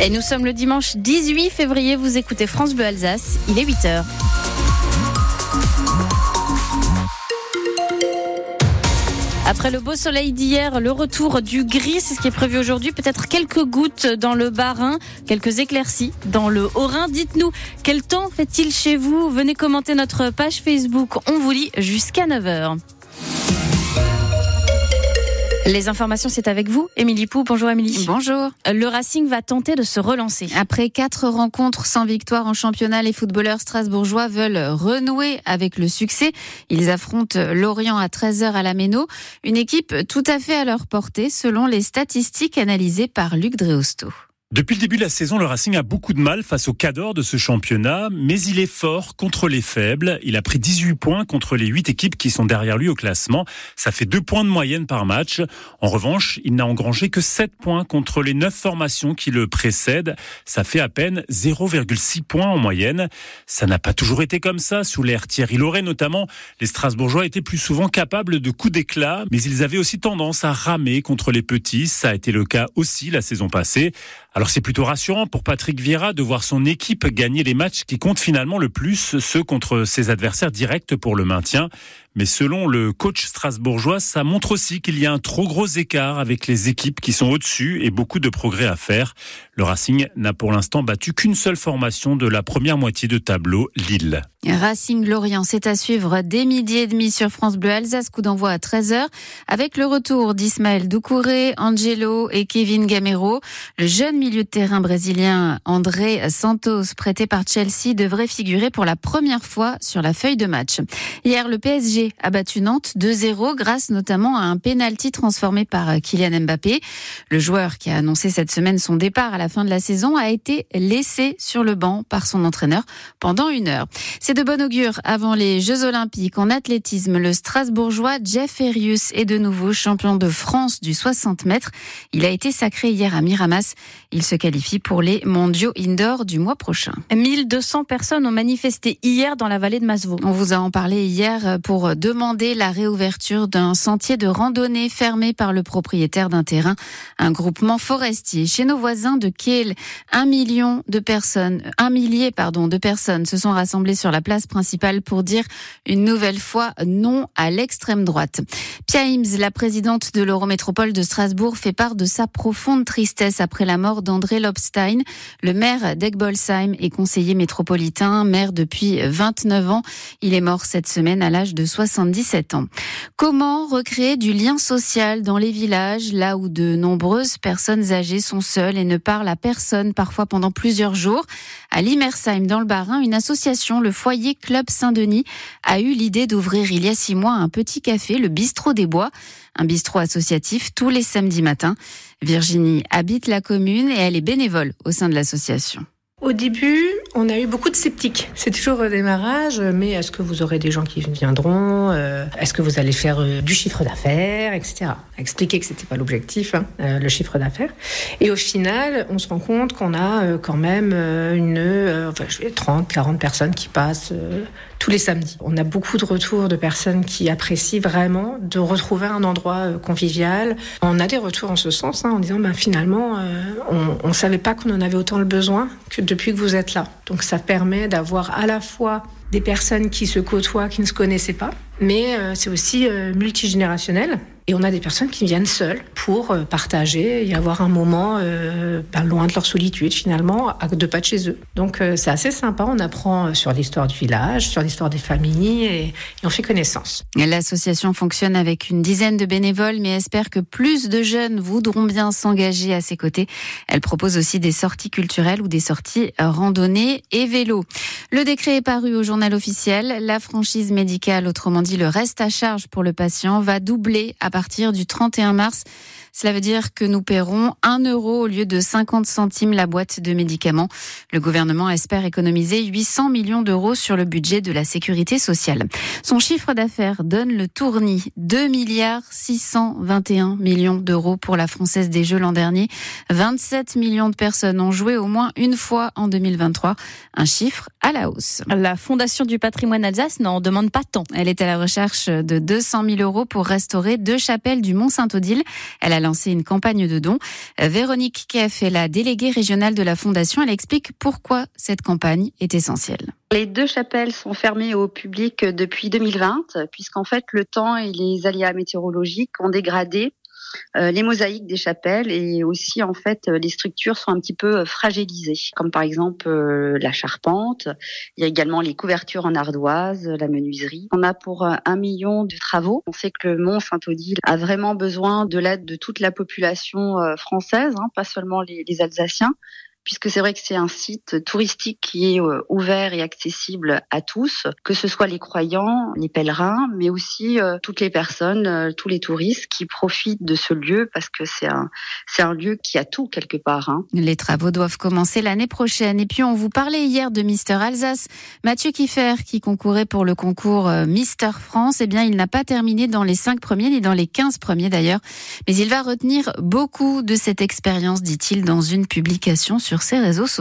Et nous sommes le dimanche 18 février, vous écoutez France Bleu Alsace, il est 8h. Après le beau soleil d'hier, le retour du gris, c'est ce qui est prévu aujourd'hui. Peut-être quelques gouttes dans le Bas-Rhin, quelques éclaircies dans le Haut-Rhin. Dites-nous, quel temps fait-il chez vous? Venez commenter notre page Facebook. On vous lit jusqu'à 9h. Les informations, c'est avec vous, Émilie Pou. Bonjour Émilie. Bonjour. Le Racing va tenter de se relancer. Après quatre rencontres sans victoire en championnat, les footballeurs strasbourgeois veulent renouer avec le succès. Ils affrontent Lorient à 13h à la Méno, une équipe tout à fait à leur portée selon les statistiques analysées par Luc Dreosto. Depuis le début de la saison, le Racing a beaucoup de mal face au cador de ce championnat, mais il est fort contre les faibles. Il a pris 18 points contre les 8 équipes qui sont derrière lui au classement. Ça fait 2 points de moyenne par match. En revanche, il n'a engrangé que 7 points contre les 9 formations qui le précèdent. Ça fait à peine 0,6 points en moyenne. Ça n'a pas toujours été comme ça. Sous l'ère Thierry Loret notamment, les Strasbourgeois étaient plus souvent capables de coups d'éclat, mais ils avaient aussi tendance à ramer contre les petits. Ça a été le cas aussi la saison passée. Alors c'est plutôt rassurant pour Patrick Vieira de voir son équipe gagner les matchs qui comptent finalement le plus, ceux contre ses adversaires directs pour le maintien. Mais selon le coach strasbourgeois, ça montre aussi qu'il y a un trop gros écart avec les équipes qui sont au-dessus et beaucoup de progrès à faire. Le Racing n'a pour l'instant battu qu'une seule formation de la première moitié de tableau, Lille. Racing Lorient, c'est à suivre dès midi et demi sur France Bleu Alsace, coup d'envoi à 13h, avec le retour d'Ismaël Doucouré, Angelo et Kevin Gamero. Le jeune milieu de terrain brésilien André Santos, prêté par Chelsea, devrait figurer pour la première fois sur la feuille de match. Hier, le PSG a battu Nantes 2-0 grâce notamment à un penalty transformé par Kylian Mbappé. Le joueur qui a annoncé cette semaine son départ à la fin de la saison a été laissé sur le banc par son entraîneur pendant une heure. C'est de bon augure avant les Jeux Olympiques en athlétisme. Le Strasbourgeois Jeff Erius est de nouveau champion de France du 60 mètres. Il a été sacré hier à Miramas. Il se qualifie pour les mondiaux indoor du mois prochain. 1200 personnes ont manifesté hier dans la vallée de Masevaux. On vous a en parlé hier pour demander la réouverture d'un sentier de randonnée fermé par le propriétaire d'un terrain, un groupement forestier. Chez nos voisins de Kiel, un million de personnes, un millier, pardon, de personnes se sont rassemblées sur la place principale pour dire une nouvelle fois non à l'extrême droite. Pia Ims, la présidente de l'Eurométropole de Strasbourg, fait part de sa profonde tristesse après la mort d'André Lobstein, le maire d'Egbolsheim et conseiller métropolitain, maire depuis 29 ans. Il est mort cette semaine à l'âge de 77 ans. Comment recréer du lien social dans les villages, là où de nombreuses personnes âgées sont seules et ne parlent à personne, parfois pendant plusieurs jours? À Limersheim, dans le Bas-Rhin, une association, le Foyer Club Saint-Denis, a eu l'idée d'ouvrir il y a six mois un petit café, le Bistrot des Bois, un bistrot associatif tous les samedis matins. Virginie habite la commune et elle est bénévole au sein de l'association. Au début, on a eu beaucoup de sceptiques. C'est toujours au démarrage, mais est-ce que vous aurez des gens qui viendront euh, Est-ce que vous allez faire euh, du chiffre d'affaires, etc. Expliquer que c'était pas l'objectif, hein, euh, le chiffre d'affaires. Et au final, on se rend compte qu'on a quand même une, enfin, je vais 30, 40 personnes qui passent tous les samedis. On a beaucoup de retours de personnes qui apprécient vraiment de retrouver un endroit convivial. On a des retours en ce sens, hein, en disant, ben, finalement, on, on savait pas qu'on en avait autant le besoin que depuis que vous êtes là. Donc ça permet d'avoir à la fois des personnes qui se côtoient, qui ne se connaissaient pas, mais euh, c'est aussi euh, multigénérationnel. Et on a des personnes qui viennent seules pour euh, partager et avoir un moment euh, ben, loin de leur solitude finalement, à deux pas de chez eux. Donc euh, c'est assez sympa, on apprend sur l'histoire du village, sur l'histoire des familles et, on fait connaissance. L'association fonctionne avec une dizaine de bénévoles mais espère que plus de jeunes voudront bien s'engager à ses côtés. Elle propose aussi des sorties culturelles ou des sorties randonnées et vélo. Le décret est paru au journal officiel. La franchise médicale, autrement dit le reste à charge pour le patient, va doubler à partir du 31 mars. Cela veut dire que nous paierons 1 euro au lieu de 50 centimes la boîte de médicaments. Le gouvernement espère économiser 800 millions d'euros sur le budget de la sécurité sociale. Son chiffre d'affaires donne le tournis 2 milliards 621 millions d'euros pour la Française des Jeux l'an dernier. 27 millions de personnes ont joué au moins une fois en 2023. Un chiffre à la hausse. La Fondation du patrimoine Alsace n'en demande pas tant. Elle est à la recherche de 200 000 euros pour restaurer deux chapelles du Mont-Saint-Odile. Elle a lancé une campagne de dons. Véronique Keff est la déléguée régionale de la Fondation. Elle explique pourquoi cette campagne est essentielle. Les deux chapelles sont fermées au public depuis 2020, puisqu'en fait le temps et les aléas météorologiques ont dégradé euh, les mosaïques des chapelles et aussi en fait les structures sont un petit peu fragilisées, comme par exemple euh, la charpente. Il y a également les couvertures en ardoise, la menuiserie. On a pour un million de travaux. On sait que le Mont Saint-Odile a vraiment besoin de l'aide de toute la population euh, française, hein, pas seulement les Alsaciens puisque c'est vrai que c'est un site touristique qui est euh, ouvert et accessible à tous, que ce soit les croyants, les pèlerins, mais aussi euh, toutes les personnes, euh, tous les touristes qui profitent de ce lieu parce que c'est un, c'est un lieu qui a tout quelque part. Hein. Les travaux doivent commencer l'année prochaine. Et puis on vous parlait hier de Mister Alsace. Mathieu Kiffer, qui concourait pour le concours Mister France, eh bien il n'a pas terminé dans les cinq premiers ni dans les 15 premiers d'ailleurs, mais il va retenir beaucoup de cette expérience, dit-il dans une publication sur sur ses réseaux sociaux.